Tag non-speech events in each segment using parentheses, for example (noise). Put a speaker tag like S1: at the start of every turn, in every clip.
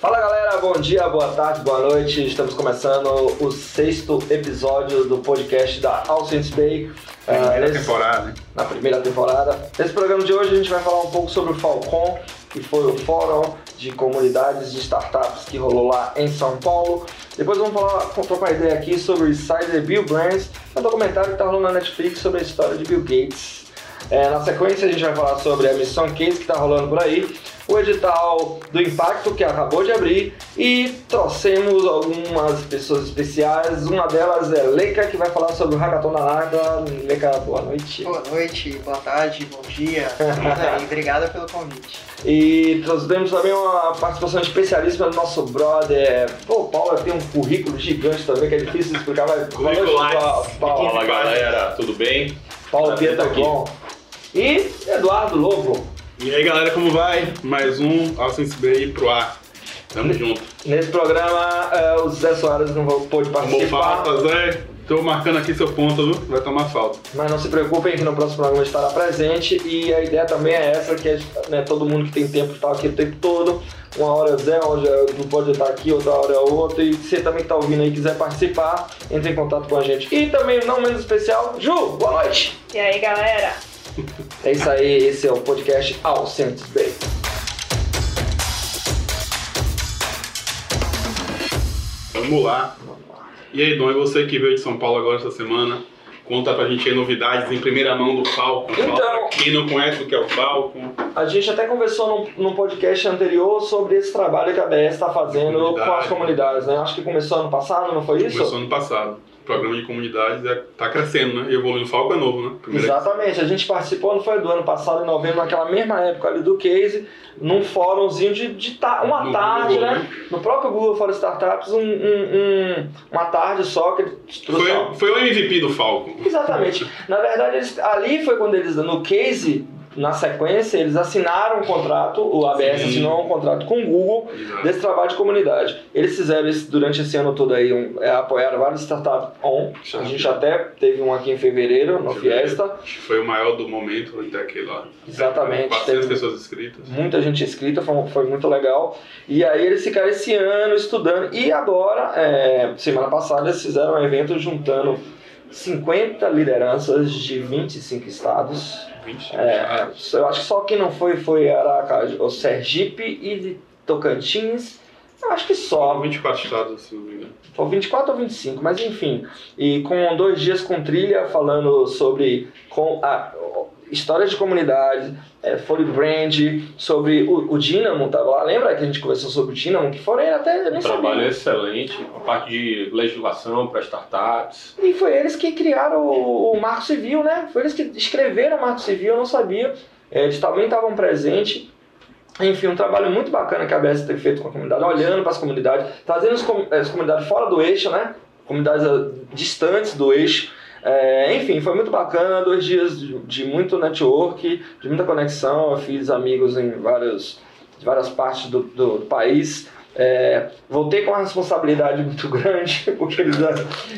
S1: Fala galera, bom dia, boa tarde, boa noite. Estamos começando o sexto episódio do podcast da All Saints Bay.
S2: Primeira
S1: nesse-
S2: temporada.
S1: Na primeira temporada. Nesse programa de hoje a gente vai falar um pouco sobre o Falcon, que foi o fórum de comunidades de startups que rolou lá em São Paulo. Depois vamos falar, trocar uma ideia aqui sobre o Insider Bill Brands, um documentário que está rolando na Netflix sobre a história de Bill Gates. É, na sequência a gente vai falar sobre a missão Case que está rolando por aí, o edital do Impacto que acabou de abrir e trouxemos algumas pessoas especiais. Uma delas é Leica que vai falar sobre o Hackathon da Narda. Leica, boa noite.
S3: Boa noite, boa tarde, bom dia. (laughs) e obrigada pelo convite.
S1: E trouxemos também uma participação especialíssima do nosso brother. Pô, o Paulo tem um currículo gigante também que é difícil de explicar, mas boa noite, Paulo. Paulo,
S4: Fala galera, tudo bem?
S1: Paulo Pietro
S4: estar aqui.
S1: bom. E Eduardo Lobo.
S2: E aí galera, como vai? Mais um Alcense Bay pro ar. Tamo junto.
S1: Nesse programa, eh, o Zé Soares não pôde
S2: Tomou
S1: participar.
S2: falta, Zé. Tô marcando aqui seu ponto, viu? Vai tomar falta.
S1: Mas não se preocupem que no próximo programa estará presente e a ideia também é essa, que é, né, todo mundo que tem tempo está aqui o tempo todo. Uma hora é o Zé, onde não pode estar aqui, outra hora é outra. E se você também está ouvindo aí e quiser participar, entre em contato com a gente. E também, não menos especial, Ju, boa noite!
S5: E aí, galera?
S1: É isso aí, esse é o podcast All Saints Bay.
S2: Vamos lá. E aí, Dom, e você que veio de São Paulo agora essa semana? Conta pra gente aí novidades em primeira mão do Falcon. Fala
S1: Então-
S2: pra quem não conhece o que é o Falcon.
S1: A gente até conversou num, num podcast anterior sobre esse trabalho que a ABS está fazendo com as comunidades, né? Acho que começou ano passado, não foi isso?
S2: Começou ano passado. Programa de comunidades é, tá crescendo, né? E evoluindo. O Falcon é novo, né? Primeira
S1: Exatamente, a gente participou, não foi do ano passado, em novembro, naquela mesma época ali do case, num fórumzinho de, de ta- uma
S2: No
S1: tarde,
S2: Google,
S1: né? No próprio Google for Startups, um, um- um- uma tarde só que
S2: Foi, foi o MVP do Falcon.
S1: Exatamente. (laughs) Na verdade, eles- ali foi quando eles, no case, na sequência, eles assinaram um contrato, o ABS
S2: Sim.
S1: assinou um contrato com o Google
S2: Exato.
S1: desse trabalho de comunidade. Eles fizeram durante esse ano todo aí, um, é, apoiaram vários startups on. A gente até teve um aqui em fevereiro, no Fiesta.
S2: Acho que foi o maior do momento até aquele lá.
S1: Exatamente.
S2: 400
S1: Teve-
S2: pessoas inscritas.
S1: muita gente inscrita, foi, foi muito legal. E aí eles ficaram esse ano estudando. E agora, é, semana passada, eles fizeram um evento juntando 50 lideranças de 25 estados.
S2: 20
S1: É, eu acho que só quem não foi foi Aracaju, o Sergipe e de Tocantins. Eu acho que
S2: Só
S1: só.
S2: 24 estados, se não me engano.
S1: Foi 24 ou 25, mas enfim. E com dois dias com trilha falando sobre com a, histórias de comunidade, é, Foley Brand, sobre o, o Dynamo, tava lá. Lembra que a gente conversou sobre o Dynamo? Que foram até, eu nem
S4: Um trabalho
S1: sabia.
S4: excelente, a parte de legislação para startups.
S1: E foi eles que criaram o, o Marco Civil, né? Foi eles que escreveram o Marco Civil, eu não sabia. É, Eles também estavam presentes. Enfim, um trabalho muito bacana que a ABS tem feito com a comunidade, olhando para as comunidades, trazendo as, com- as comunidades fora do eixo, né? Comunidades ah, distantes do eixo. É, enfim, foi muito bacana, dois dias de, de muito network, de muita conexão. Eu fiz amigos em vários, de várias partes do, do país. É, voltei com uma responsabilidade muito (laughs) grande, porque eles,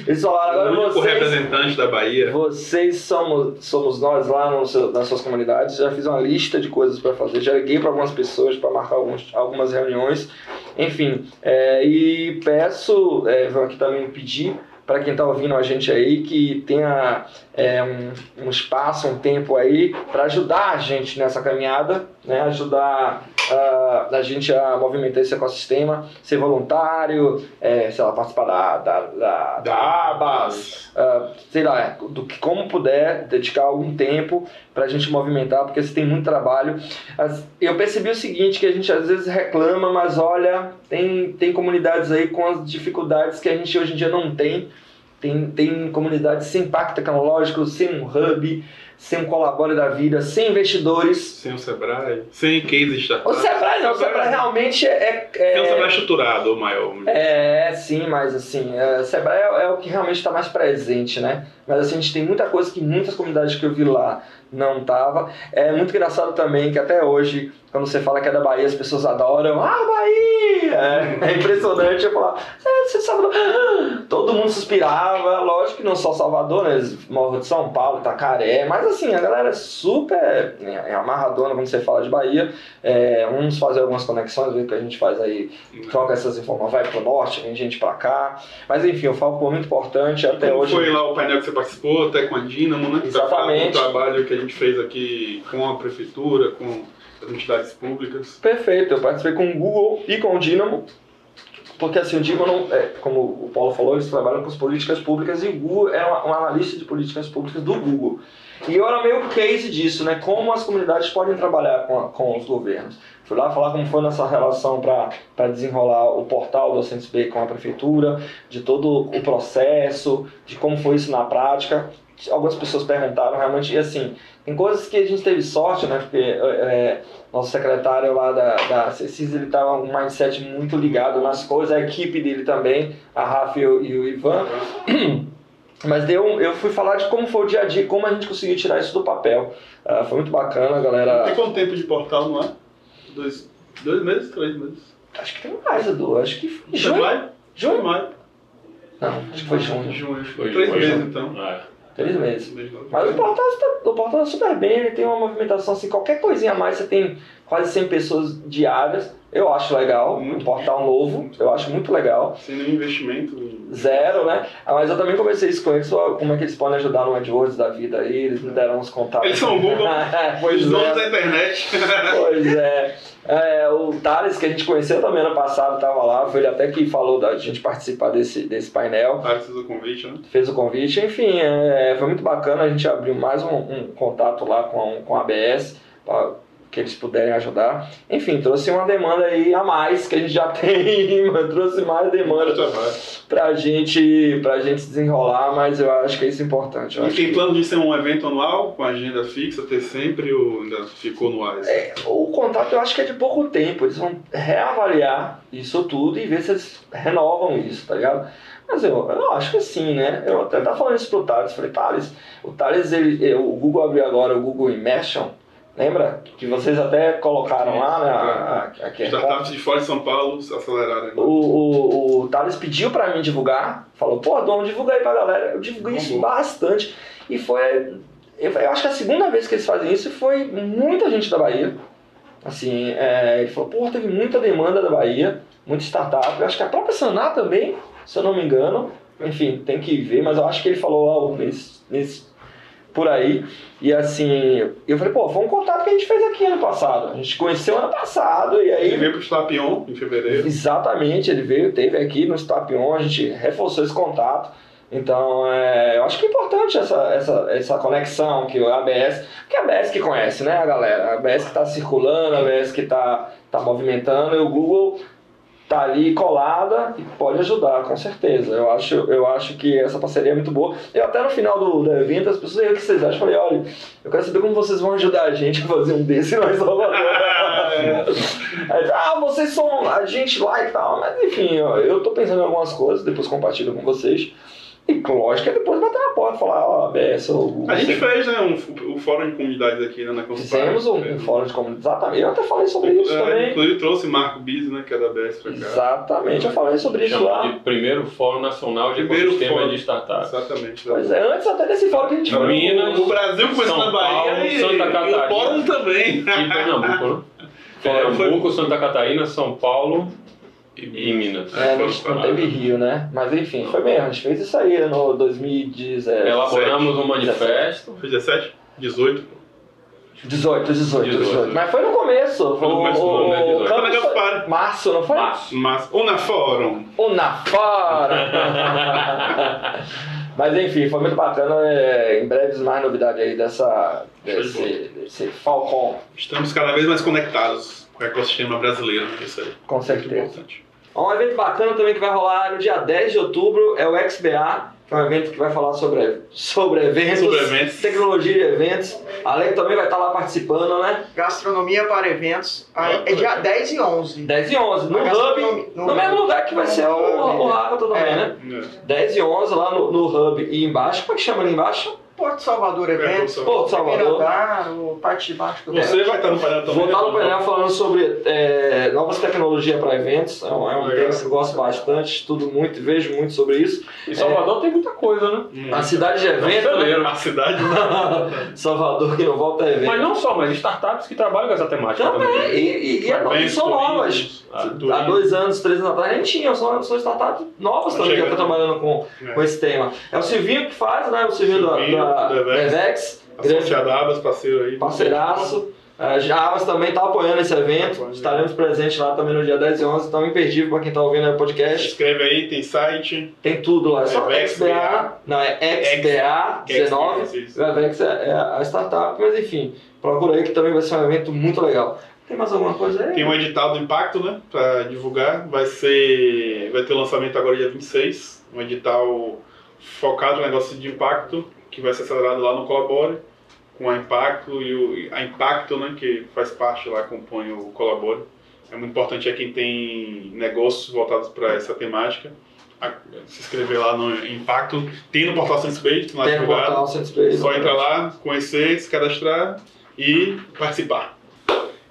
S1: eles falaram,
S2: o
S1: agora vocês,
S2: representante da Bahia.
S1: vocês somos, somos nós lá no seu- nas suas comunidades. Já fiz uma lista de coisas para fazer, já liguei para algumas pessoas para marcar alguns, algumas reuniões. Enfim, é, e peço, é, vou aqui também pedir para quem está ouvindo a gente aí que tenha é, um, um espaço, um tempo aí para ajudar a gente nessa caminhada, né? ajudar ah, a gente a movimentar esse ecossistema, ser voluntário, é, sei lá, participar da, da, da, da Abas, ah, sei lá, do que como puder, dedicar algum tempo para a gente movimentar, porque você tem muito trabalho. Eu percebi o seguinte, que a gente às vezes reclama, mas olha, tem, tem comunidades aí com as dificuldades que a gente hoje em dia não tem. Tem, tem comunidades sem impacto tecnológico, sem um hub, sem um colabore da vida, sem investidores.
S2: Sem o Sebrae. Sem case startup.
S1: O Sebrae não, o Sebrae realmente é- é,
S2: um
S1: é
S2: Sebrae estruturado, ou maior.
S1: é, sim, mas assim, é, Sebrae é, é o que realmente está mais presente, né? Mas assim, a gente tem muita coisa que muitas comunidades que eu vi lá não tava. É muito engraçado também que até hoje, quando você fala que é da Bahia, as pessoas adoram. Ah, Bahia! É, é impressionante eu falar, você é Todo mundo suspirava, lógico que não só Salvador, né? Eles de São Paulo, Itacaré, mas assim, a galera é super é, amarradona quando você fala de Bahia. É, vamos fazer algumas conexões, ver o que a gente faz aí, troca essas informações, vai pro norte, vem gente pra cá. Mas enfim, o Falco foi muito importante até
S2: Como
S1: hoje.
S2: foi lá o painel que você participou, até com a Dinamo, né?
S1: Exatamente.
S2: O trabalho que a gente fez aqui com a prefeitura, com as entidades públicas.
S1: Perfeito, eu participei com o Google e com o Dynamo, porque assim, o Dynamo, é, como o Paulo falou, eles trabalham com as políticas públicas e o Google é um analista de políticas públicas do Google. E eu era meio case disso, né? Como as comunidades podem trabalhar com, a, com os governos. Fui lá falar como foi nossa relação para desenrolar o portal do Docentes B com a prefeitura, de todo o processo, de como foi isso na prática. Algumas pessoas perguntaram realmente, e assim, tem coisas que a gente teve sorte, né? Porque é, nosso secretário lá da, da CECIS, ele tava um mindset muito ligado nas coisas, a equipe dele também, a Rafa e o, e o Ivan. (clears throat) Mas deu, eu fui falar de como foi o dia a dia, como a gente conseguiu tirar isso do papel. Uh, foi muito bacana, galera.
S2: Tem quanto tempo de portal, não é? Dois, dois meses, três meses.
S1: Acho que tem mais, Edu. Acho que foi junho.
S2: maio?
S1: Junho? Não, acho que foi junho.
S2: Junho.
S4: Foi
S2: Três
S4: junho.
S2: meses, então.
S4: É.
S1: Três meses. Mas o portal, está- o portal tá super bem, ele tem uma movimentação assim, qualquer coisinha a mais, você tem quase 100 pessoas diárias. Eu acho legal, um
S2: Muito.
S1: portal novo, eu acho muito legal.
S2: Sem nenhum investimento.
S1: Zero, né? Ah, Mas eu também conversei isso com eles, sobre como é que eles podem ajudar no AdWords da vida aí, eles me deram uns contatos.
S2: Eles são o Google, (laughs)
S1: pois
S2: os donos
S1: é.
S2: da internet. (laughs)
S1: Pois é. É, o Thales, que a gente conheceu também ano passado, estava lá, foi ele até que falou da gente participar desse, desse painel,
S2: Ah, precisa do convite, né?
S1: fez o convite. Enfim, é, foi muito bacana, a gente abriu mais um, um contato lá com, com a ABS, que eles puderem ajudar. Enfim, trouxe uma demanda aí a mais, que a gente já (laughs) tem, mas trouxe mais demanda pra gente, pra gente desenrolar, mas eu acho que é isso importante. Eu
S2: E tem
S1: que-
S2: plano de ser um evento anual, com agenda fixa, ter sempre ou ainda ficou no ar?
S1: É, o contrato eu acho que é de pouco tempo. Eles vão reavaliar isso tudo e ver se eles renovam isso, tá ligado? Mas eu, eu acho que sim, né? Eu até tava falando isso pro Thales. Falei, Thales, o Thales, ele, o Google abriu agora o Google Immersion. Lembra? Que vocês até colocaram lá, né? A, a, a QR Code.
S2: Startups de fora de São Paulo aceleraram. né?
S1: O, o, o Thales pediu pra mim divulgar, falou, pô, Dom, divulga aí pra galera. Eu divulguei isso
S2: Bombou.
S1: bastante. E foi. Eu, eu acho que a segunda vez que eles fazem isso foi muita gente da Bahia. Assim, é, ele falou, pô, teve muita demanda da Bahia, muita startup. Eu acho que a própria Saná também, se eu não me engano. Enfim, tem que ver, mas eu acho que ele falou algo nesse, nesse, por aí. E assim, eu falei, pô, foi um contato que a gente fez aqui ano passado. A gente conheceu ano passado e aí
S2: Ele veio pro Slapion em fevereiro.
S1: Exatamente, ele veio, teve aqui no Stapion, a gente reforçou esse contato. Então, é, eu acho que é importante essa, essa, essa conexão que o ABS, que a ABS que conhece, né, a galera? A ABS que está circulando, a ABS que está tá movimentando, e o Google tá ali colada e pode ajudar, com certeza. Eu acho, eu acho que essa parceria é muito boa. Eu até no final do, do evento, as pessoas, aí, o que vocês acham? Eu falei, olha, eu quero saber como vocês vão ajudar a gente a fazer um desse em Salvador. (laughs) Aí, ah, vocês são a gente lá e tal. Mas enfim, ó, eu tô pensando em algumas coisas, depois compartilho com vocês. E lógico que depois bater na porta e falar, ó, ABS, ou
S2: A gente fez, né, um, o fórum de comunidades aqui né, na Conspire.
S1: Fizemos um, um
S2: Fez.
S1: fórum de comunidade. Exatamente. Eu até falei sobre isso
S2: É,
S1: também.
S2: Inclusive trouxe Marco Biz, né, que é da BS pra cá.
S1: Exatamente, eu falei sobre isso lá.
S4: de primeiro Fórum Nacional de
S2: Primeiro
S4: Ecossistema
S2: fórum.
S4: de Startups.
S2: Exatamente.
S1: Pois é, antes até desse fórum que a gente foi.
S4: Minas,
S2: O Brasil começou
S4: São
S2: na Bahia
S4: Paulo,
S2: e,
S4: Santa
S2: e
S4: Catarina.
S2: o fórum também.
S4: E Pernambuco, né? (laughs)
S2: Foi-
S4: Pernambuco, Santa Catarina, São Paulo e Minas.
S1: É, não,
S2: foi-
S1: não teve Rio, né? Mas enfim, foi mesmo. A gente fez isso aí no 2017.
S4: Elaboramos um manifesto.
S2: Foi 17? 18?
S1: 18, 18, 18,
S4: 18.
S1: Mas foi no começo.
S4: Foi no começo do ano, né, 18.
S2: Foi na Gaspar.
S1: Março, não foi?
S4: Março.
S2: Mas, ou na fórum.
S1: Ou na fora! (laughs) Mas enfim, foi muito bacana. é, em breve mais novidade aí dessa,
S2: Show de
S1: desse, desse Falcon,
S2: Estamos cada vez mais conectados com o ecossistema brasileiro. Isso aí.
S1: com
S2: Muito
S1: certeza.
S2: importante.
S1: Um evento bacana também que vai rolar no dia 10 de outubro é o XBA, que é um evento que vai falar sobre, sobre eventos,
S2: Sobre eventos.
S1: tecnologia de eventos. A Alec também vai estar lá participando, né?
S3: Gastronomia para eventos. Ah, É dia 10 e 11.
S1: 10 e 11, no
S3: A
S1: Hub,
S3: gastronomia-
S1: no, mesmo lugar que vai ser o, o Hackathon também,
S3: É.
S1: né?
S2: É.
S1: 10 e 11 lá no, no Hub e embaixo, como é que chama ali embaixo?
S3: Porto Salvador Eventos,
S2: Porto
S1: Porto Salvador.
S3: andar, o parte de baixo do
S2: Você vai estar no painel também?
S1: Vou estar no painel falando sobre é, novas tecnologias para eventos. É um, é um tema que eu gosto bastante, estudo muito, vejo muito sobre isso.
S4: E Salvador tem muita coisa, né?
S2: Hum.
S1: A cidade de evento, né?
S2: A cidade. (laughs)
S1: Salvador que não volta a evento.
S4: Mas não só, mas startups que trabalham com essa temática
S1: Também,
S4: também.
S1: e, e, e, é- e
S2: Eventos,
S1: são novas.
S2: turismo.
S1: Há dois anos, três anos atrás, nem tinham, são, são startups novas também que estão trabalhando com,
S2: É.
S1: com esse tema. É o Silvinho que faz, né? O Silvinho, da, da
S2: Evex.
S1: Evex, grande
S2: Associada Abas, parceiro aí.
S1: parceiraço. A Abas também está apoiando esse evento.
S2: Apoiando.
S1: Estaremos presentes lá também no dia 10 e 11, então imperdível para quem está ouvindo o
S2: Se
S1: podcast.
S2: inscreve aí, tem site.
S1: Tem tudo lá. É só XBA, não, é XBA19.
S2: Isso.
S1: O Avex é, é a startup, mas enfim, procura aí que também vai ser um evento muito legal. Tem mais alguma coisa aí?
S2: Tem um edital do Impacto, né? Pra divulgar. Vai ser. Vai ter lançamento agora dia 26. Um edital focado no negócio de impacto, que vai ser acelerado lá no Colabore, com a Impacto e o, a Impacto, né? Que faz parte lá, compõe o Colabore. É muito importante é quem tem negócios voltados para essa temática. a- Se inscrever lá no Impacto. Tem no portal SenseBase, lá
S1: Tem no portal Centro
S2: Só entrar lá, conhecer, se cadastrar e participar.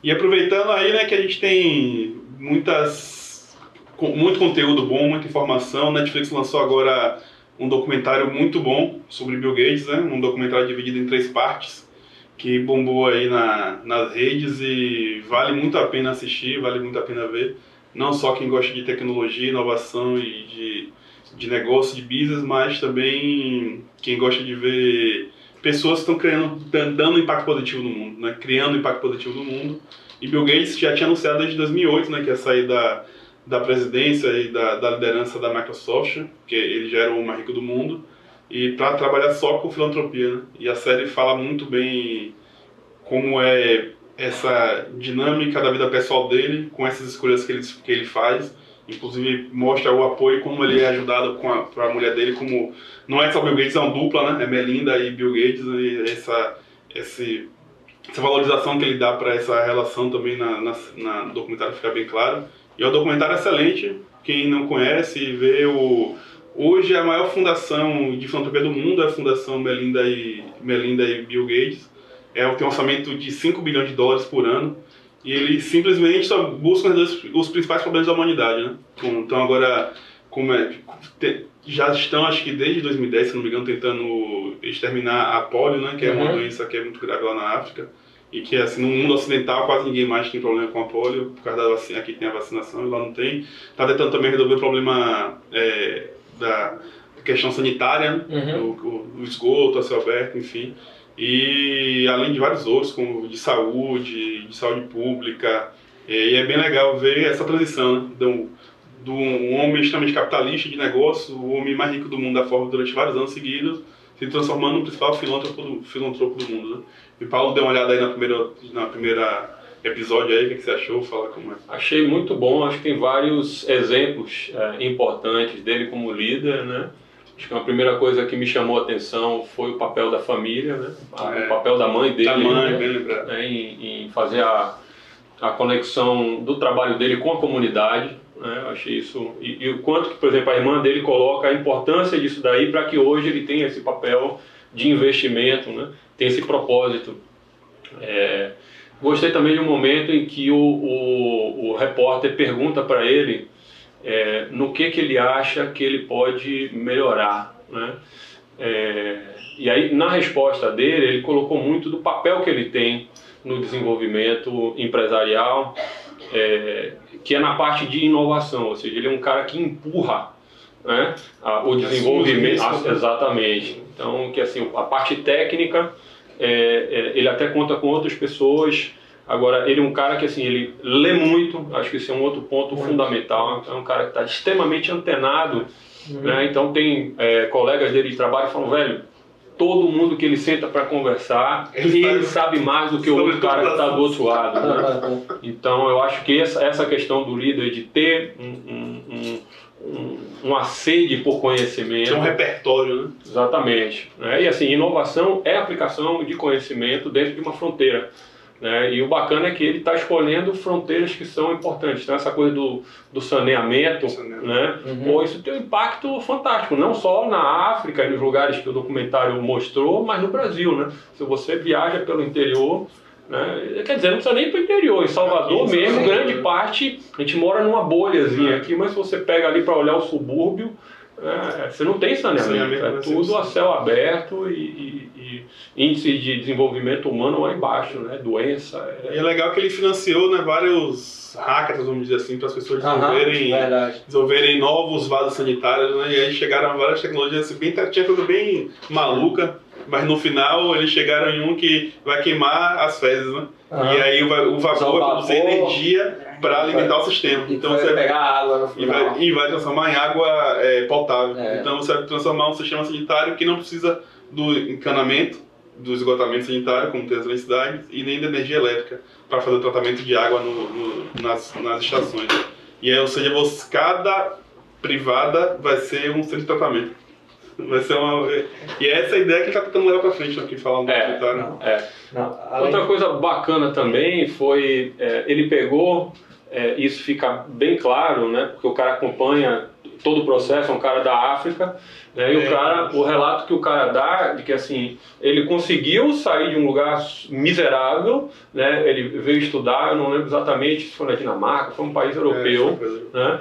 S2: E aproveitando aí, né, que a gente tem muitas muito conteúdo bom, muita informação. Netflix lançou agora um documentário muito bom sobre Bill Gates, né? Um documentário dividido em três partes que bombou aí na, nas redes e vale muito a pena assistir, vale muito a pena ver. Não só quem gosta de tecnologia, inovação e de, de negócio, de business, mas também quem gosta de ver pessoas que estão criando, dan- dando impacto positivo no mundo, né? Criando impacto positivo no mundo. E Bill Gates já tinha anunciado desde 2008, né, que ia sair da, da presidência e da, da liderança da Microsoft, que ele já era o mais rico do mundo, e para trabalhar só com filantropia. Né? E a série fala muito bem como é essa dinâmica da vida pessoal dele, com essas escolhas que ele, que ele faz. Inclusive mostra o apoio, como ele é ajudado com a, pra mulher dele, como não é só Bill Gates, é uma dupla, né? É Melinda e Bill Gates, e essa, esse, essa valorização que ele dá para essa relação também na, na, na documentário fica bem claro. E é um documentário excelente, quem não conhece, vê o... Hoje a maior fundação de filantropia do mundo é a Fundação Melinda e, Melinda e Bill Gates. É, tem um orçamento de 5 bilhões de dólares por ano. E eles simplesmente só buscam os principais problemas da humanidade, né? Então agora, como é, já estão, acho que desde 2010, se não me engano, tentando exterminar a polio, né? Que é uma
S1: Uhum.
S2: doença que é muito grave lá na África. E que, assim, no mundo ocidental quase ninguém mais tem problema com a polio, por causa da vacina, aqui tem a vacinação e lá não tem. Tá tentando também resolver o problema é, da questão sanitária, né?
S1: Uhum.
S2: o, o- esgoto a céu aberto, enfim. E além de vários outros, como de saúde, de saúde pública. E é bem legal ver essa transição né? do, do um homem extremamente capitalista de negócio, o homem mais rico do mundo da forma durante vários anos seguidos, se transformando no principal filântropo do, filantropo do mundo. Né? E Paulo deu uma olhada aí na primeira, na primeira episódio aí, o que você achou? Fala como é.
S4: Achei muito bom, acho que tem vários exemplos é, importantes dele como líder, né? Acho que uma primeira coisa que me chamou a atenção foi o papel da família, né? A-
S2: É.
S4: O papel da mãe dele
S2: Da mãe,
S4: né? né? Em, em fazer a, a conexão do trabalho dele com a comunidade. Né? Achei isso. E, e o quanto que, por exemplo, a irmã dele coloca a importância disso daí para que hoje ele tenha esse papel de investimento, né? tem esse propósito. É, gostei também de um momento em que o, o, o repórter pergunta para ele é, no que, que ele acha que ele pode melhorar. Né? É, e aí, na resposta dele, ele colocou muito do papel que ele tem no desenvolvimento empresarial, é, que é na parte de inovação, ou seja, ele é um cara que empurra né, o desenvolvimento. exatamente. Então, que assim, a parte técnica, é, é, ele até conta com outras pessoas. Agora, ele é um cara que assim, ele lê muito, acho que isso é um outro ponto
S1: Muito.
S4: fundamental. É um cara que está extremamente antenado
S1: Uhum.
S4: né? Então tem é, colegas dele de trabalho que falam, velho, todo mundo que ele senta para conversar,
S2: Ele
S4: ele,
S2: sabe
S4: sabe mais do que o outro cara que está do outro lado. né? Então eu acho que essa, essa questão do líder de ter um, um, um, uma sede por conhecimento,
S2: Tem um repertório, né?
S4: exatamente. Né? E assim, inovação é aplicação de conhecimento dentro de uma fronteira. Né? E o bacana é que ele está escolhendo fronteiras que são importantes. Então, essa coisa do, do saneamento,
S2: Saneamento.
S4: né?
S1: Uhum.
S4: Pô, isso tem um impacto fantástico, não só na África e nos lugares que o documentário mostrou, mas no Brasil. Né? Se você viaja pelo interior, né? quer dizer, não precisa nem ir para o interior, em Salvador
S2: Aqui,
S4: mesmo, grande parte, a gente mora numa bolhazinha aqui, mas se você pega ali para olhar o subúrbio, é, você não tem saneamento,
S2: Saneamento
S4: é tudo a céu aberto e, e- e índice de desenvolvimento humano lá embaixo, né? doença. é-
S2: E é legal que ele financiou né, vários hackathons, vamos dizer assim, para as pessoas desenvolverem, desenvolverem novos vasos sanitários, né? E aí chegaram várias tecnologias, assim, bem, tinha coisa bem maluca, mas no final eles chegaram em um que vai queimar as fezes, né?
S1: Aham.
S2: E aí o, o vapor vai produzir energia para alimentar o sistema.
S1: E
S2: Então
S1: vai
S2: você
S1: pegar água no
S2: e
S1: final.
S2: vai, e vai transformar em água é, potável.
S1: É.
S2: Então você vai transformar um sistema sanitário que não precisa do encanamento, do esgotamento sanitário, como tem as necessidades, e nem da energia elétrica para fazer o tratamento de água no- no- nas, nas estações. E aí, ou seja, você, cada privada vai ser um centro de tratamento. Vai ser uma. E é essa ideia que ele está tentando levar para frente aqui, falando do
S4: É,
S2: documentário.
S1: não.
S4: é.
S1: Não, além-
S4: Outra coisa bacana também foi é, ele pegou é, isso fica bem claro, né? Porque o cara acompanha todo o processo, é um cara da África, né? E o
S2: É.
S4: cara, o relato que o cara dá de que assim ele conseguiu sair de um lugar miserável, né? Ele veio estudar, eu não lembro exatamente se foi na Dinamarca, foi um país europeu,
S2: É, foi-
S4: né?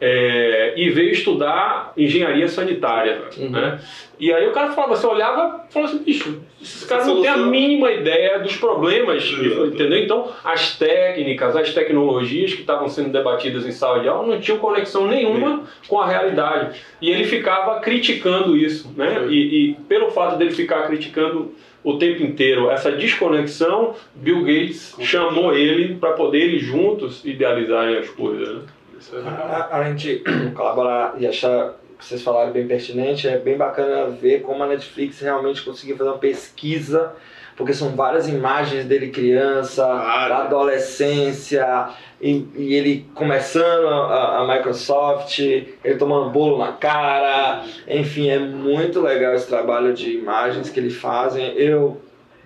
S4: É, e veio estudar engenharia sanitária,
S1: Uhum.
S4: né? E aí o cara falava, você olhava e falava assim, bicho, esses caras não têm a mínima ideia dos problemas,
S2: Exato.
S4: entendeu? Então, as técnicas, as tecnologias que estavam sendo debatidas em sala de aula não tinham conexão nenhuma com a realidade. E ele ficava criticando isso, né? E, e pelo fato dele ficar criticando o tempo inteiro essa desconexão, Bill Gates chamou ele para poder eles juntos idealizarem as coisas, né?
S2: Isso é
S1: A- de (clears throat) colaborar e achar que vocês falaram bem pertinente, é bem bacana ver como a Netflix realmente conseguiu fazer uma pesquisa, porque são várias imagens dele criança,
S2: Várias.
S1: da adolescência, e, e ele começando a, a Microsoft, ele tomando bolo na cara, enfim, é muito legal esse trabalho de imagens que eles fazem. Eu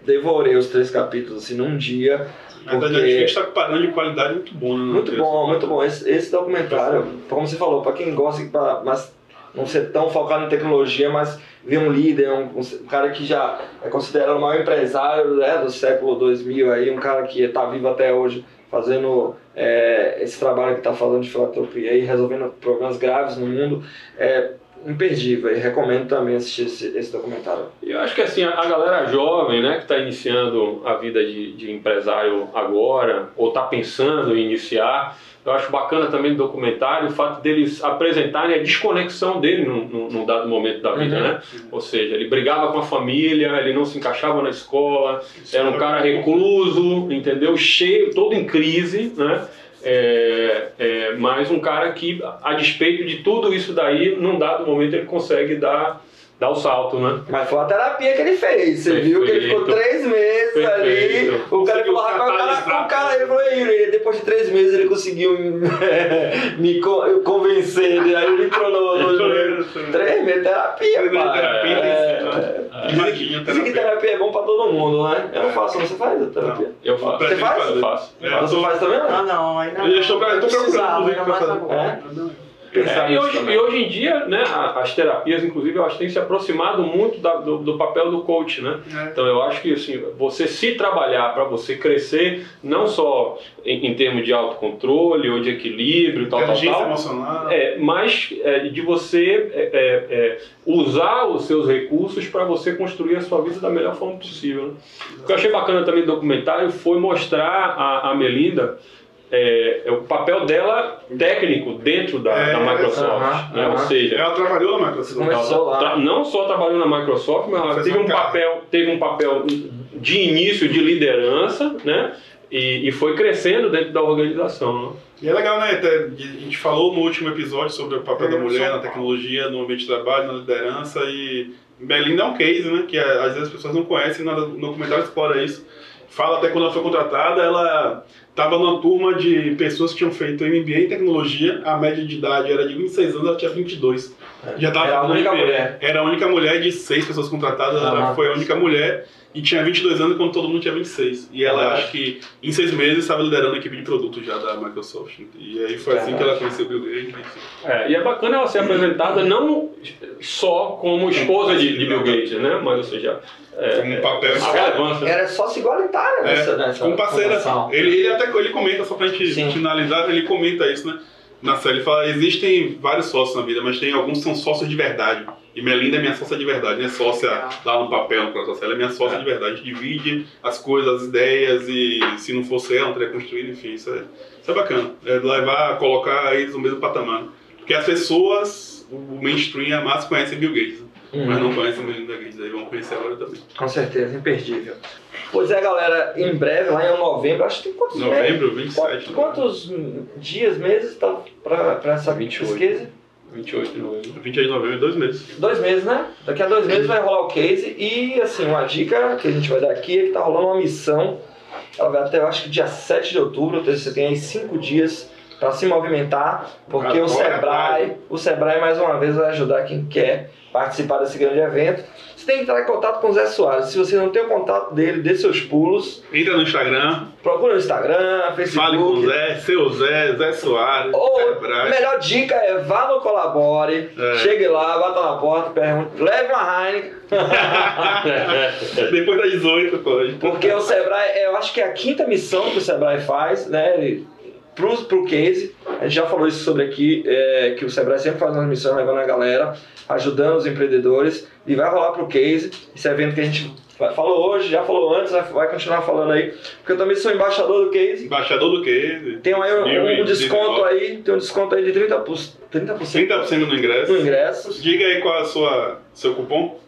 S1: devorei os três capítulos assim num dia.
S2: Mas a
S1: Porque-
S2: Netflix está com padrão de qualidade muito bom, né?
S1: Muito bom, muito bom. Esse, esse documentário, como você falou, para quem gosta, pra, mas não ser tão focado em tecnologia, mas ver um líder, um, um cara que já é considerado o maior empresário né, do século 2000, aí, um cara que está vivo até hoje, fazendo é, esse trabalho que está falando de filantropia e resolvendo problemas graves no mundo, é imperdível. E recomendo também assistir esse, esse documentário.
S4: Eu acho que assim, a a galera jovem, né, que está iniciando a vida de, de empresário agora, ou está pensando em iniciar, eu acho bacana também no documentário o fato deles apresentarem a desconexão dele num, num- num dado momento da vida,
S1: Uhum.
S4: né? Ou seja, ele brigava com a família, ele não se encaixava na escola, era um cara recluso, entendeu? Cheio, todo em crise, né? É, é, mas um cara que, a despeito de tudo isso daí, num dado momento ele consegue dar, dar o salto, né?
S1: Mas foi a terapia que ele fez. Você viu que ele ficou
S4: Perfeito.
S1: três meses ali.
S4: Perfeito.
S1: O cara falou, rapaz, o cara,
S2: catalisar.
S1: o cara, ele falou, "Ei, depois de três meses ele conseguiu me (laughs) con- convencer. Aí ele entrou no, no joelho. Três meses, terapia,
S2: Três meses de
S1: pai.
S2: terapia,
S1: É,
S2: né?
S1: é. Que terapia é bom pra todo mundo, né? Eu não faço, não. Você faz a terapia?
S4: Eu faço.
S1: Você faz?
S4: Eu faço.
S2: É,
S1: Você faz também?
S3: Ah,
S1: Não?
S3: não, ainda
S2: estou, eu
S3: precisava,
S2: procurando pra fazer.
S4: É, e, hoje, e hoje em dia, né, as terapias, inclusive, elas têm se aproximado muito da- do, do papel do coach, né?
S2: É.
S4: Então eu acho que assim, você se trabalhar para você crescer, não só em, em termos de autocontrole ou de equilíbrio, tal, tal, tal,
S2: emocional.
S4: é, mas é, de você é, é, é, usar os seus recursos para você construir a sua vida da melhor forma possível. né? O que eu achei bacana também do documentário foi mostrar a, a Melinda é, é, o papel dela técnico dentro da,
S2: É,
S4: da Microsoft.
S1: aham,
S4: né? Ou
S1: aham.
S4: seja,
S2: Ela trabalhou na Microsoft.
S4: Ela
S1: lá.
S4: tra- não só trabalhou na Microsoft, mas ela teve
S2: um
S4: papel, teve um papel de início de liderança, né? E, e foi crescendo dentro da organização. Né?
S2: E é legal, né? A gente falou no último episódio sobre o papel da
S3: É,
S2: mulher na tecnologia, no ambiente de trabalho, na liderança e Belinda é um case, né? Que às vezes as pessoas não conhecem, nada- no documentário explora isso. Fala até quando ela foi contratada, ela tava numa turma de pessoas que tinham feito MBA em tecnologia, a média de idade era de 26 anos, ela tinha 22. Já tava
S1: Era a única
S2: MBA.
S1: mulher.
S2: Era a única mulher de seis pessoas contratadas,
S1: Ah.
S2: ela foi a única mulher e tinha 22 anos quando todo mundo tinha 26. E ela,
S1: Verdade.
S2: acho que em seis meses, estava liderando a equipe de produto já da Microsoft. E aí foi assim que
S1: Verdade.
S2: ela conheceu o Bill Gates.
S4: É, e é bacana ela ser apresentada não só como esposa de, de Bill Gates, né? Mas, ou seja, é,
S2: um papel
S4: a relevância.
S1: Era sócio igualitária nessa,
S2: É,
S1: nessa
S2: como parceira.
S1: fundação.
S2: Ele, ele até ele comenta, só pra gente
S1: Sim.
S2: finalizar, ele comenta isso, né? Na série, ele fala, existem vários sócios na vida, mas tem alguns que são sócios de verdade. E Melinda é minha sócia de verdade, não é sócia lá no papel, no processo. Ela é minha sócia
S4: É.
S2: de verdade. A gente divide as coisas, as ideias e se não fosse ela, não teria construído, enfim. Isso é, isso é bacana. É levar, colocar eles no mesmo patamar. Porque as pessoas, o mainstream, a massa conhece Bill Gates, né?
S1: Uhum.
S2: mas não conhecem Melinda Gates. Aí vão conhecer agora também.
S1: Com certeza, imperdível. Pois é, galera, em breve, lá em novembro, acho que tem quantos meses?
S2: Novembro, 27.
S1: Quantos,
S2: né?
S1: quantos dias, meses tá pra, pra essa
S4: 28.
S1: pesquisa?
S4: 28 de novembro.
S2: 28 de novembro, dois meses.
S1: Dois meses, né? Daqui a dois meses vai rolar o case e, assim, uma dica que a gente vai dar aqui é que tá rolando uma missão. Ela vai até, eu acho que dia 7 de outubro, ou seja, você tem aí cinco dias para se movimentar, porque o
S2: Agora,
S1: Sebrae,
S2: vai.
S1: o Sebrae mais uma vez vai ajudar quem quer participar desse grande evento. Você tem que entrar em contato com o Zé Soares. Se você não tem o contato dele, dê seus pulos.
S2: Entra no Instagram,
S1: Procura no Instagram, Facebook.
S2: fale com o Zé, seu Zé, Zé Soares,
S1: Ou a melhor dica é vá no Colabore,
S2: É.
S1: chegue lá, bata na porta, pergunte, leve uma Heineken, (laughs)
S2: Depois das 18, pode.
S1: porque o Sebrae, eu acho que é a quinta missão que o Sebrae faz, né, ele- pro, pro case, a gente já falou isso sobre aqui, é, que o Sebrae sempre faz umas missões levando a galera, ajudando os empreendedores, e vai rolar pro case, esse evento que a gente fa- falou hoje, já falou antes, vai- continuar falando aí, porque eu também sou embaixador do case,
S2: Embaixador do quê?
S1: tem aí um, um
S2: 2019.
S1: desconto aí, tem um desconto aí de 30%, 30%
S2: 30% no ingresso.
S1: no ingresso.
S2: Diga aí qual é sua, seu cupom.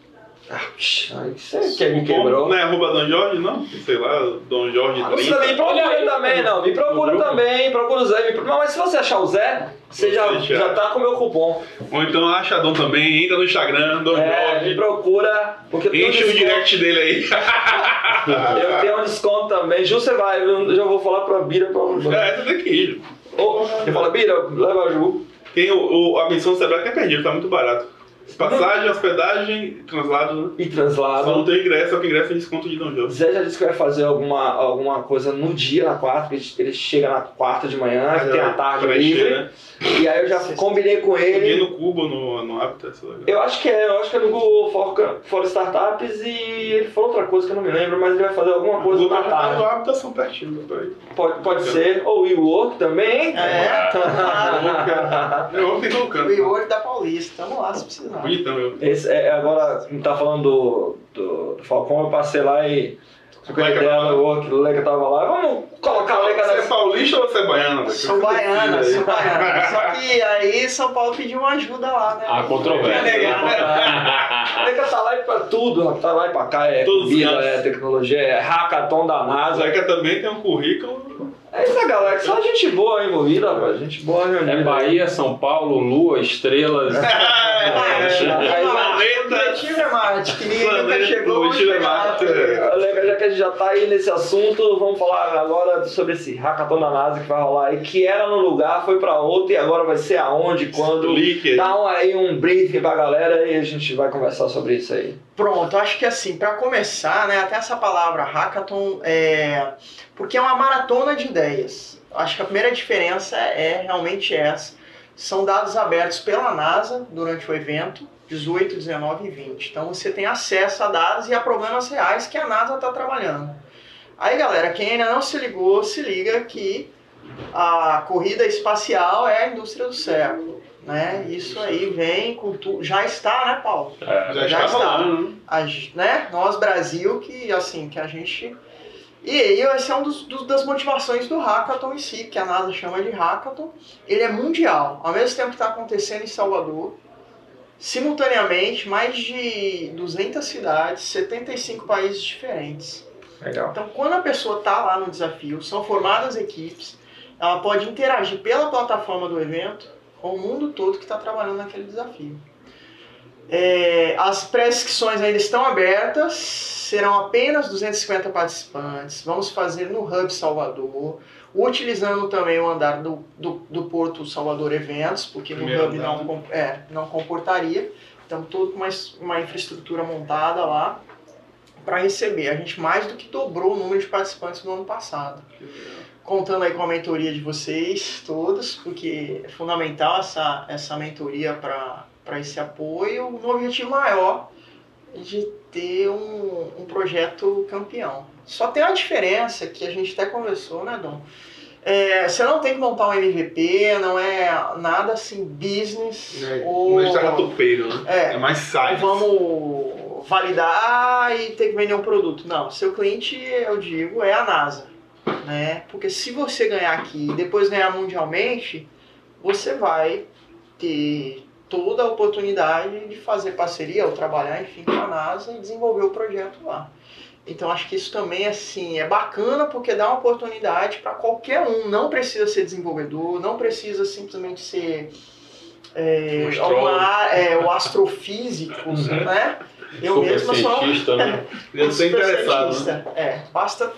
S1: Ah, aí você que me quebrou.
S2: não é arroba Dom Jorge, não? Sei lá, Dom Jorge
S1: Ah, Você também
S2: 30.
S1: procura
S4: aí,
S1: também, não. Me procura também, procura o Zé. Me... procura- Não, mas se você achar o Zé, você já,
S2: Você já.
S1: já tá com o meu cupom.
S2: Ou então acha Dom também, entra no Instagram, Dom
S1: É, me
S2: Jorge.
S1: procura, porque eu tenho, um
S2: Enche o direct dele aí. (laughs)
S1: eu tenho um desconto também. Ju, você vai, eu já vou falar pra Bira. Pra...
S2: É, você tem que ir.
S1: Ô, você fala, Bira, leva a Ju.
S2: Tem o, o- a missão do Sebrae que é perdido, tá muito barato. Passagem, hospedagem, translado, né?
S1: E
S2: Só
S1: translado.
S2: não tem ingresso, só que ingresso tem desconto de Dom
S1: O
S2: Jorge.
S1: Zé já disse que vai fazer alguma, alguma coisa no dia, na quarta, porque ele- chega na quarta de manhã, que tem a tarde livre.
S2: encher, né?
S1: E aí eu já combinei com ele.
S2: no Cubo, no, no Habitat, sei lá.
S1: Eu acho que é, eu acho que é no Google for, for Startups e ele falou outra coisa que eu não me lembro, mas ele vai fazer alguma coisa
S2: Google
S1: na
S2: já
S1: tarde.
S2: No Habitat são pertinho, peraí.
S1: Pode, pode ser. Ou o WeWork também.
S3: É. (laughs)
S2: Eu ficar no
S3: O
S2: canto.
S3: WeWork da Paulista. Tamo lá se precisar.
S2: Bonitão, eu.
S1: Esse, é, agora, não tá falando do, do, do Falcão, eu passei lá e
S2: Leca
S1: ideia no o Leca tava lá. Vamos colocar o Leca
S2: Você é
S1: nessa...
S2: paulista ou você é baiana? velho?
S3: Sou baiana, sou
S2: aí.
S3: baiana. (laughs) Só que aí São Paulo pediu uma ajuda lá, né?
S4: A controvérsia.
S3: É legal, né?
S1: O Leca tá lá e pra tudo, tá lá e pra cá, é
S2: Todos
S1: comida, é tecnologia, é hackathon da
S2: A
S1: NASA.
S2: Zeca também tem um currículo.
S1: É isso aí, galera, que só gente boa envolvida, rapaz, gente boa reunida.
S4: É Bahia, São Paulo, Lua, estrelas. (laughs)
S1: Aí,
S3: O
S2: Planeta.
S3: objetivo é Marte, que ninguém nunca
S2: Planeta,
S3: chegou.
S2: o objetivo é Marte,
S1: já que a gente já tá aí nesse assunto, vamos falar agora sobre esse hackathon da NASA que vai rolar aí, que era no lugar, foi pra outro e agora vai ser aonde, quando. Dá um, aí um briefing pra galera e a gente vai conversar sobre isso aí.
S3: Pronto, acho que assim, para começar, né, até essa palavra hackathon é porque é uma maratona de ideias. Acho que a primeira diferença é realmente essa. São dados abertos pela NASA durante o evento, 18, 19 e 20. Então você tem acesso a dados e a problemas reais que a NASA está trabalhando. Aí galera, quem ainda não se ligou, se liga que a corrida espacial é a indústria do século. Né? Isso aí vem com tu... já está, né, Paulo?
S4: É,
S2: Já,
S3: Já
S2: está
S3: está.
S2: né?
S3: né? Nós Brasil que assim que a gente e aí esse é um dos, dos- das motivações do hackathon em si, que a NASA chama de hackathon. Ele é mundial, ao mesmo tempo que está acontecendo em Salvador, simultaneamente mais de 200 cidades, 75 países diferentes.
S1: Legal.
S3: Então, quando a pessoa está lá no desafio, são formadas equipes, ela pode interagir pela plataforma do evento com o mundo todo que está trabalhando naquele desafio. É, as pré-inscrições ainda estão abertas, serão apenas 250 participantes. Vamos fazer no Hub Salvador. utilizando também o andar do, do, do Porto Salvador Eventos, porque
S2: Primeiro
S3: no hub
S2: andar,
S3: não, é, não comportaria. Então, tudo com uma, uma infraestrutura montada lá para receber. A gente mais do que dobrou o número de participantes no ano passado. Contando aí com a mentoria de vocês todos, porque é fundamental essa, essa mentoria para esse apoio, no objetivo maior de ter um, um projeto campeão. Só tem uma diferença que a gente até conversou, né, Dom? É, você não tem que montar um MVP, não é nada assim business ou
S2: Não ratopeiro, né?
S3: É.
S2: É mais site.
S3: vamos validar e ter que vender um produto. Não, seu cliente, eu digo, é a NASA. Né? Porque se você ganhar aqui e depois ganhar mundialmente, você vai ter toda a oportunidade de fazer parceria ou trabalhar, enfim, com a NASA e desenvolver o projeto lá. Então acho que isso também assim é bacana porque dá uma oportunidade para qualquer um. Não precisa ser desenvolvedor, não precisa simplesmente ser é,
S4: Um astrólogo.
S3: uma- é, o astrofísico,
S1: Uhum.
S3: né? Eu
S4: Super
S3: mesmo sou
S4: né? (laughs)
S2: Eu sou interessado. Né?
S3: É, basta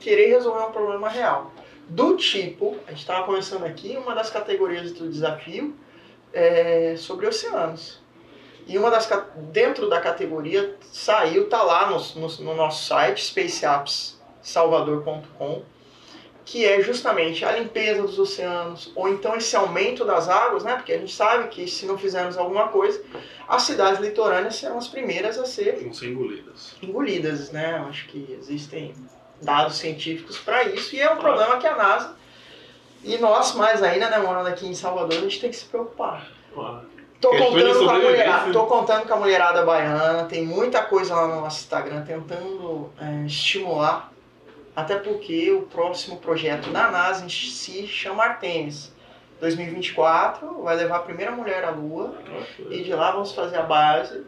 S3: querer resolver um problema real. Do tipo, a gente estava conversando aqui, uma das categorias do desafio é sobre oceanos. E uma das dentro da categoria saiu, tá lá no, no, no nosso site, spaceappssalvador.com, que é justamente a limpeza dos oceanos, ou então esse aumento das águas, né? Porque a gente sabe que se não fizermos alguma coisa, as cidades litorâneas serão as primeiras a ser
S2: Vão ser engolidas.
S3: engolidas, né? Acho que existem dados científicos para isso e é um problema que a NASA e nós mais ainda, né, morando aqui em Salvador, a gente tem que se preocupar. Tô
S2: Questões de
S3: contando, com a mulherada, tô contando com a mulherada baiana, tem muita coisa lá no nosso Instagram tentando é, estimular, até porque o próximo projeto da NASA em si chama Artemis. 2024 vai levar a primeira mulher à Lua e de lá vamos fazer a base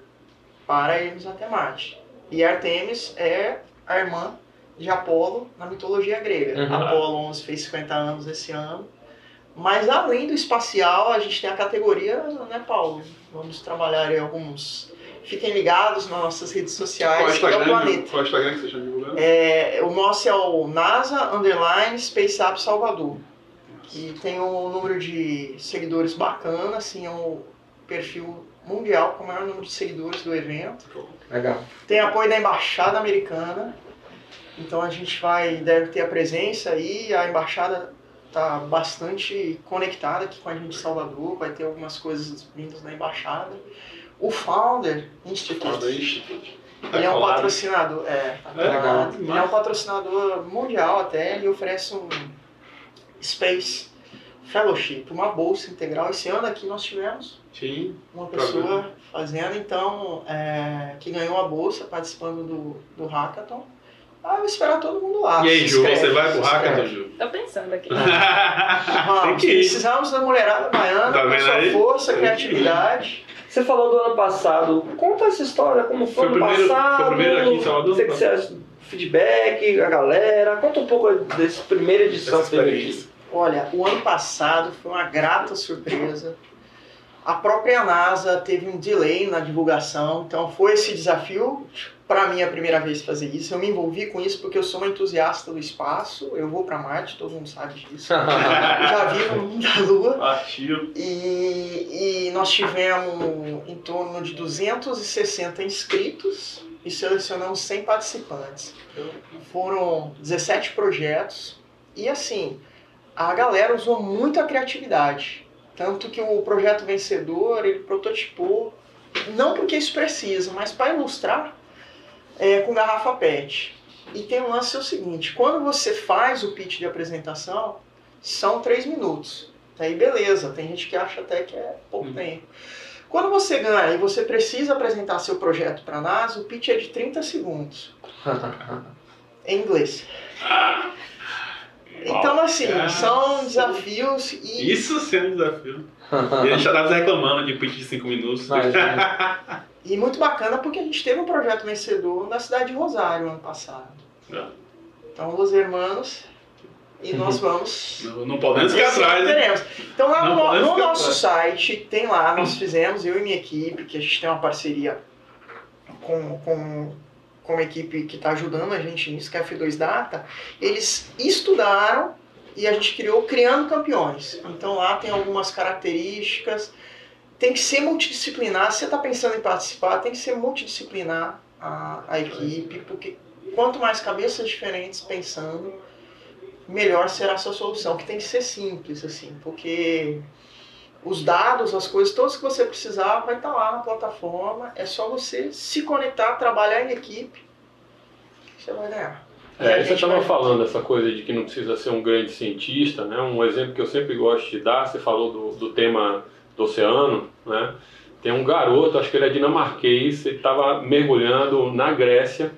S3: para irmos até Marte. E Artemis é a irmã de Apolo na mitologia grega.
S1: Uhum.
S3: Apolo 11 fez 50 anos esse ano. Mas além do espacial, a gente tem a categoria, né, Paulo? Vamos trabalhar em alguns. Fiquem ligados nas nossas redes
S2: Qual é
S3: sociais, que é o
S2: Instagram?
S3: planeta.
S2: Qual é o Instagram que vocês estão divulgando?
S3: É, o nosso é o NASA Underline Space App Salvador. Que tem um número de seguidores bacana, assim, é um perfil mundial com o maior número de seguidores do evento.
S1: Legal.
S3: Tem apoio da Embaixada Americana. Então a gente vai, deve ter a presença aí, a Embaixada está bastante conectada aqui com a gente em Salvador, vai ter algumas coisas vindas da Embaixada. O Founder Institute, ele é um
S4: colado.
S3: patrocinador, é, tá
S2: É, legal,
S3: ele é um patrocinador mundial até, ele oferece um Space Fellowship, uma bolsa integral. Esse ano aqui nós tivemos
S2: Sim.
S3: uma pessoa fazendo, então, é, que ganhou a bolsa participando do, do Hackathon. Ah, eu vou esperar todo mundo lá.
S2: e aí,
S3: Se
S2: Ju, você vai pro Hackathon. Ju?
S5: Tô pensando aqui. (laughs)
S2: Tem
S3: Vamos,
S2: que ir.
S3: precisamos da mulherada baiana
S2: Tá
S3: com sua
S2: aí?
S3: força,
S2: Tem
S3: criatividade.
S1: Você falou do ano passado. Conta essa história, como foi,
S2: Foi o
S1: ano
S2: primeiro-
S1: passado.
S2: foi o primeiro aqui em Salvador,
S1: Você que você acha, feedback, a galera. Conta um pouco dessa primeira edição que teve aqui.
S2: experiência.
S3: Olha, o ano passado foi uma grata surpresa. A própria NASA teve um delay na divulgação, então foi esse desafio. Para mim, é a primeira vez fazer isso. Eu me envolvi com isso porque eu sou uma entusiasta do espaço. Eu vou para Marte, todo mundo sabe disso. (laughs) Já vivo no mundo da Lua.
S2: Partiu.
S3: E, e nós tivemos em torno de 260 inscritos e selecionamos 100 participantes. Foram 17 projetos e assim, a galera usou muito a criatividade. Tanto que o projeto vencedor, ele prototipou, não porque isso precisa, mas para ilustrar é, com garrafa PET. E tem um lance é o seguinte, quando você faz o pitch de apresentação, são 3 minutos. Aí beleza, tem gente que acha até que é pouco
S2: Uhum.
S3: tempo. Quando você ganha e você precisa apresentar seu projeto para a NASA, o pitch é de 30 segundos, (laughs) em inglês. Então, assim,
S2: Ah,
S3: são desafios e
S2: Isso sim é um desafio. E a gente já tava reclamando de pitch de 5 minutos.
S1: Imagina.
S3: E muito bacana porque a gente teve um projeto vencedor na cidade de Rosário ano passado.
S2: É.
S3: Então, os hermanos, e nós (laughs) vamos.
S2: Não, não podemos ficar atrás, né?
S3: teremos. Então, lá
S2: Não
S3: no, no nosso
S2: atrás.
S3: site, tem lá, nós fizemos, eu e minha equipe, que a gente tem uma parceria com, com, com uma equipe que está ajudando a gente nisso, que é a F2 Data, eles estudaram e a gente criou Criando Campeões. Então lá tem algumas características, tem que ser multidisciplinar. Se você está pensando em participar, tem que ser multidisciplinar a, a equipe, porque quanto mais cabeças diferentes pensando, melhor será a sua solução, que tem que ser simples, assim, porque os dados, as coisas, todas que você precisar vai estar lá na plataforma, é só você se conectar, trabalhar em equipe, você vai ganhar.
S4: É, você estava vai... falando essa coisa de que não precisa ser um grande cientista, né? Um exemplo que eu sempre gosto de dar, você falou do, do tema do oceano, né? Tem um garoto, acho que ele é dinamarquês, ele estava mergulhando na Grécia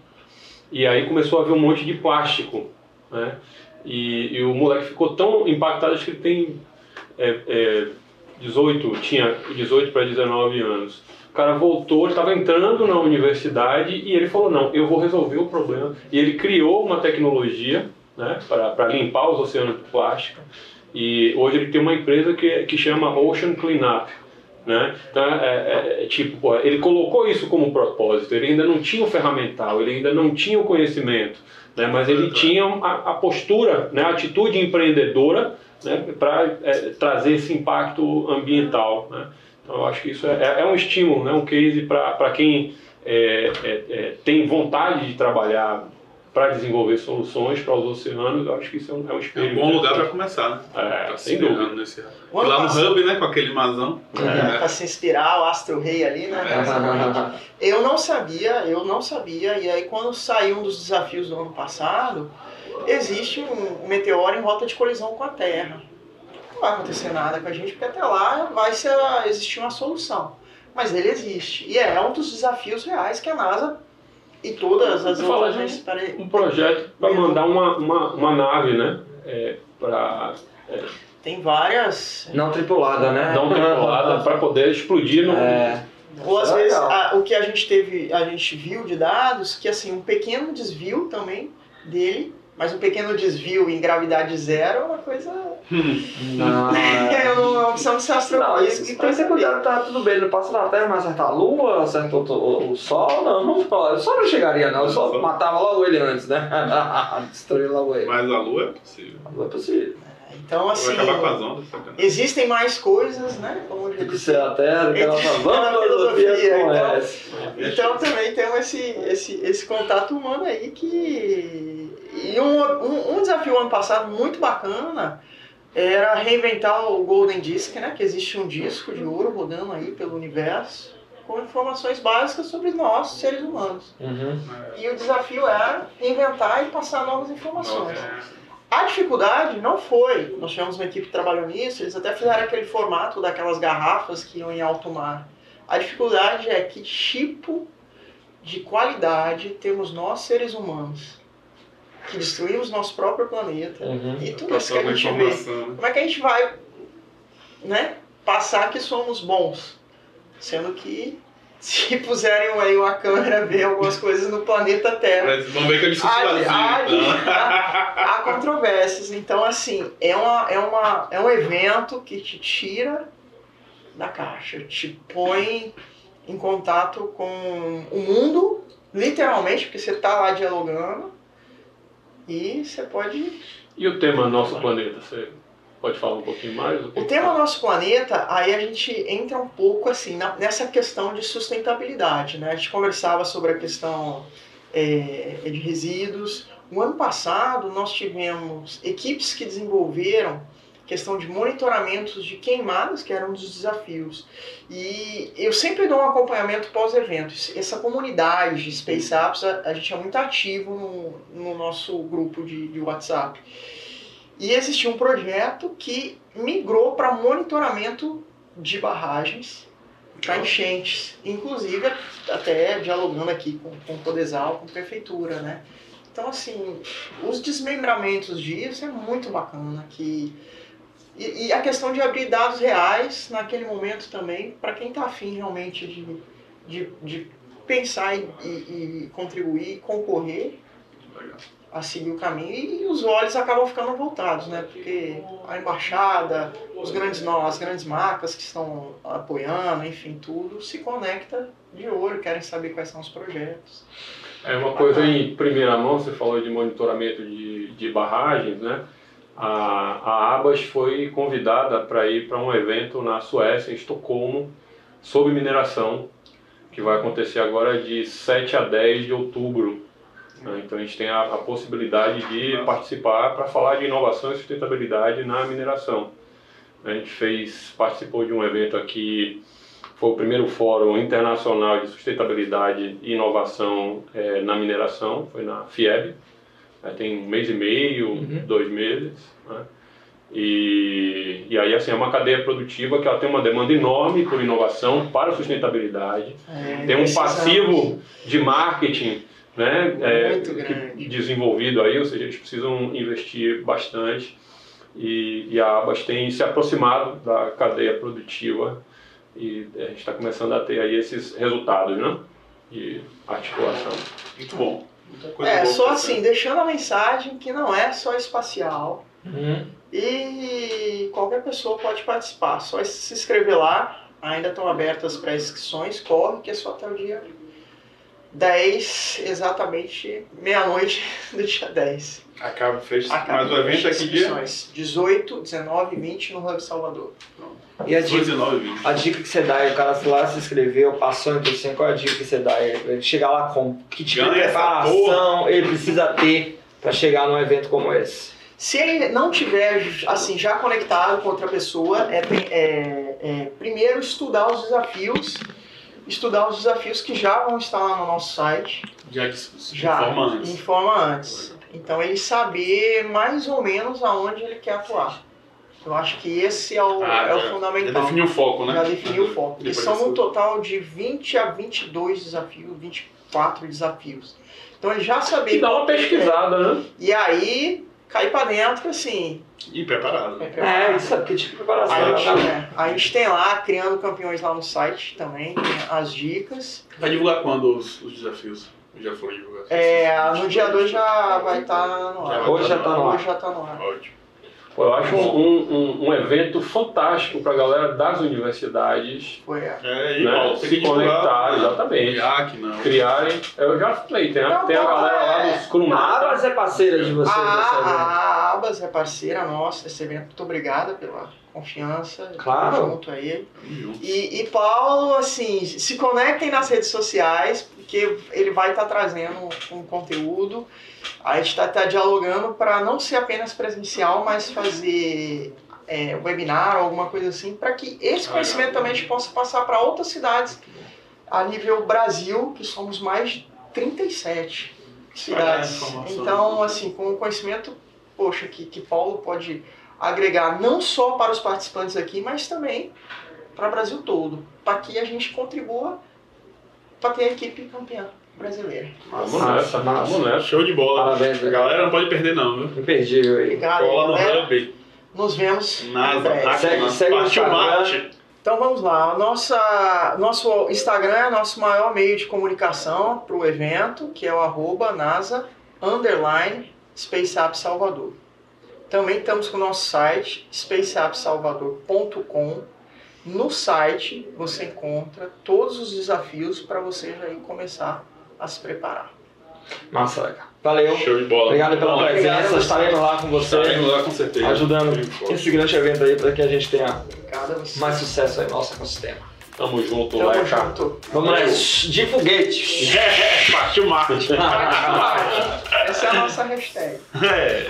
S4: e aí começou a ver um monte de plástico, né? E, e o moleque ficou tão impactado, acho que ele tem é, é, 18, tinha 18 para 19 anos. O cara voltou, estava entrando na universidade e ele falou: Não, eu vou resolver o problema. E ele criou uma tecnologia né, para limpar os oceanos de plástico. E hoje ele tem uma empresa que, que chama Ocean Cleanup. Né? Então, é, é, é tipo, ele colocou isso como propósito. Ele ainda não tinha o ferramental, ele ainda não tinha o conhecimento, né? mas ele tinha a, a postura, né? a atitude empreendedora né? para é, trazer esse impacto ambiental. Né? Então, eu acho que isso é, é, é um estímulo, né? um case para quem é, é, tem vontade de trabalhar para desenvolver soluções para os oceanos, eu acho que isso é um, é um espelho.
S2: É um bom lugar para começar, né?
S4: É, tá sem dúvida.
S2: Nesse... Lá no Hub, né, com aquele mazão.
S3: É. Para se inspirar, o Astro Rei ali, né? É, eu não sabia, eu não sabia, e aí quando saiu um dos desafios do ano passado, existe um meteoro em rota de colisão com a Terra. Não vai acontecer nada com a gente, porque até lá vai ser, existir uma solução. Mas ele existe. E é um dos desafios reais que a NASA e todas as
S4: outras agências para um projeto para mandar uma, uma, uma nave, né? É, para é,
S3: tem várias
S1: não tripulada, né?
S4: Não tripulada para poder explodir no
S3: é. Ou às vezes a, o que a gente teve, a gente viu de dados que assim um pequeno desvio também dele mas um pequeno desvio em gravidade zero é uma coisa.
S1: Não, (laughs) (laughs)
S3: é uma opção de ser
S1: astronauta. Isso, e tem que cuidado, tá tudo bem. Não passa na Terra, mas acerta a Lua, acerta o, o, o, Sol. Não, não O Sol não chegaria, não. O Sol matava logo ele antes, né? (laughs) Destruir logo ele.
S2: Mas a Lua é possível.
S1: A Lua é possível.
S3: Então, assim.
S2: Vai acabar com as ondas,
S3: existem mais coisas, né? Como
S1: eu disse. a Terra, que vamos filosofia
S3: então, então também temos esse, esse, esse contato humano aí que e um, um, um, desafio ano passado muito bacana era reinventar o Golden Disc, né? Que existe um disco de ouro rodando aí pelo universo com informações básicas sobre nós, seres humanos.
S1: Uhum.
S3: E o desafio era reinventar e passar novas informações. A dificuldade não foi, nós tivemos uma equipe que trabalhou nisso, eles até fizeram aquele formato daquelas garrafas que iam em alto mar. A dificuldade é que tipo de qualidade temos nós, seres humanos que destruímos nosso próprio planeta
S1: uhum.
S3: e tudo isso que a gente vê. Como é que a gente vai né, passar que somos bons? Sendo que se (laughs) puserem aí uma câmera ver algumas coisas no planeta Terra.
S2: Mas vamos ver que eu disse vazio, há,
S3: então. (laughs) há, há controvérsias. Então, assim, é, uma, é, uma, é um evento que te tira da caixa, te põe em contato com o mundo, literalmente, porque você está lá dialogando, e você pode.
S4: E o tema Nosso Planeta? Você pode falar um pouquinho mais?
S3: O tema Nosso Planeta, aí a gente entra um pouco assim nessa questão de sustentabilidade. Né? A gente conversava sobre a questão é, de resíduos. No ano passado, nós tivemos equipes que desenvolveram questão de monitoramentos de queimadas, que era um dos desafios. E eu sempre dou um acompanhamento pós-evento. Essa comunidade de Space Apps, a, a gente é muito ativo no, no nosso grupo de, de WhatsApp. E existia um projeto que migrou para monitoramento de barragens para enchentes, inclusive até dialogando aqui com, com o Podesal, com a prefeitura, né? Então, assim, os desmembramentos disso é muito bacana, que e, e, a questão de abrir dados reais naquele momento também, para quem está afim realmente de, de, de pensar e, e, e contribuir, concorrer a seguir o caminho. E, os olhos acabam ficando voltados, né? Porque a embaixada, os grandes nós, as grandes marcas que estão apoiando, enfim, tudo, se conecta de olho, querem saber quais são os projetos.
S4: É uma coisa em primeira mão, você falou de monitoramento de, de barragens, né? A, a Abas foi convidada para ir para um evento na Suécia, em Estocolmo, sobre mineração, que vai acontecer agora de 7 a 10 de outubro. né? Então a gente tem a, a possibilidade de participar para falar de inovação e sustentabilidade na mineração. A gente fez, participou de um evento aqui, foi o primeiro fórum internacional de sustentabilidade e inovação eh, na mineração, foi na FIEB, Aí tem um mês e meio,
S1: Uhum.
S4: dois meses. Né? E, e aí, assim, é uma cadeia produtiva que ela tem uma demanda enorme por inovação para a sustentabilidade.
S3: É,
S4: Tem um passivo de marketing né, é, desenvolvido aí, ou seja, eles precisam investir bastante. E, e a Abas tem se aproximado da cadeia produtiva e a gente está começando a ter aí esses resultados né, de articulação.
S2: Muito bom.
S3: É, só assim, deixando a mensagem que não é só espacial
S1: Uhum.
S3: e qualquer pessoa pode participar. Só se inscrever lá, ainda estão abertas para inscrições, corre que é só até o dia 10, exatamente meia-noite (laughs) do dia 10.
S2: Acaba, fecha.
S3: Acaba
S2: Mas o evento é
S3: as
S2: que dia?
S3: inscrições. 18, 19 e 20 no Hub Salvador.
S1: E a
S2: 18,
S1: dica,
S2: 19 e 20.
S1: a dica que você dá aí, o cara foi lá, se inscreveu, passou em assim, qual é a dica que você dá ele chegar lá com que tipo de
S2: Ganha essa
S1: preparação ele precisa ter para chegar num evento como esse?
S3: Se ele não tiver assim já conectado com outra pessoa, é, é- é primeiro estudar os desafios, estudar os desafios que já vão estar lá no nosso site,
S2: Já se
S3: já
S2: informa antes.
S3: informa antes. Então ele saber mais ou menos aonde ele quer atuar. Eu acho que esse é o,
S2: Ah,
S3: é o
S2: já- Já
S3: fundamental.
S2: definiu o foco, né?
S3: Já definiu o foco. Porque são um total de 20 a 22 desafios, 24 desafios. Então ele já saber.
S4: E dá uma
S3: quer.
S4: pesquisada, né?
S3: E aí, cair pra dentro, assim.
S2: E preparado. né?
S1: É, isso é que tipo de preparação.
S3: A gente,
S1: né?
S3: é, a gente tem lá, criando campeões lá no site também, as dicas.
S2: Vai divulgar quando os, os desafios? Já foram divulgados?
S3: É, no dia 2 já vai estar no
S2: Já
S3: ar.
S1: Hoje já tá no ar.
S3: Hoje já tá no ar.
S2: Ótimo.
S4: Pô, eu acho um, um, um evento fantástico para a galera das universidades
S3: Foi é.
S2: É, e
S4: né,
S2: Paulo,
S4: se conectar, exatamente.
S2: IAC, não.
S4: criarem. Eu já falei, tem a,
S3: Não,
S4: tem a galera lá
S3: é.
S4: do Scrum
S1: A. Abas é parceira de vocês
S3: A,
S1: nesse evento.
S3: a Abas é parceira nossa desse evento. Muito obrigada pela confiança.
S1: Claro.
S3: Junto aí. E, e Paulo, assim, se conectem nas redes sociais, porque ele vai estar trazendo um conteúdo. A gente está dialogando para não ser apenas presencial, mas fazer é, webinar ou alguma coisa assim, para que esse
S2: Ah,
S3: conhecimento também a gente possa passar para outras cidades a nível Brasil, que somos mais de 37
S2: Espalhar a
S3: cidades. Então, assim, com o conhecimento, poxa, que, que Paulo pode agregar não só para os participantes aqui, mas também para o Brasil todo, para que a gente contribua para ter a equipe campeã brasileira.
S4: Vamos
S1: Massa,
S4: nessa,
S1: massa.
S4: vamos nessa.
S2: Show de bola.
S1: Parabéns,
S2: A galera não pode perder, não, viu?
S1: Imperdível aí.
S3: Obrigado,
S2: Cola no. Hub.
S3: Nos vemos.
S2: Hack,
S1: Segue- segue o
S2: Partiu. Marte.
S3: Então vamos lá. Nossa, nosso Instagram é nosso maior meio de comunicação para o evento, que é o arroba NASA underline Space App Salvador. Também estamos com o nosso site, spaceappsalvador.com. No site você encontra todos os desafios para você já ir começar a se preparar.
S1: Massa, legal. Valeu.
S2: Show de bola.
S1: Obrigado pela
S2: Bom,
S1: presença. Estaremos lá com você,
S2: Estaremos lá com certeza.
S1: ajudando esse grande evento aí para que a gente tenha mais sucesso aí no nosso ecossistema.
S4: Tamo junto,
S3: Tamo
S4: Leca.
S3: junto.
S1: Vamos nessa. De foguete.
S2: É, partiu Marte. (laughs)
S3: Essa é a nossa hashtag.
S2: É.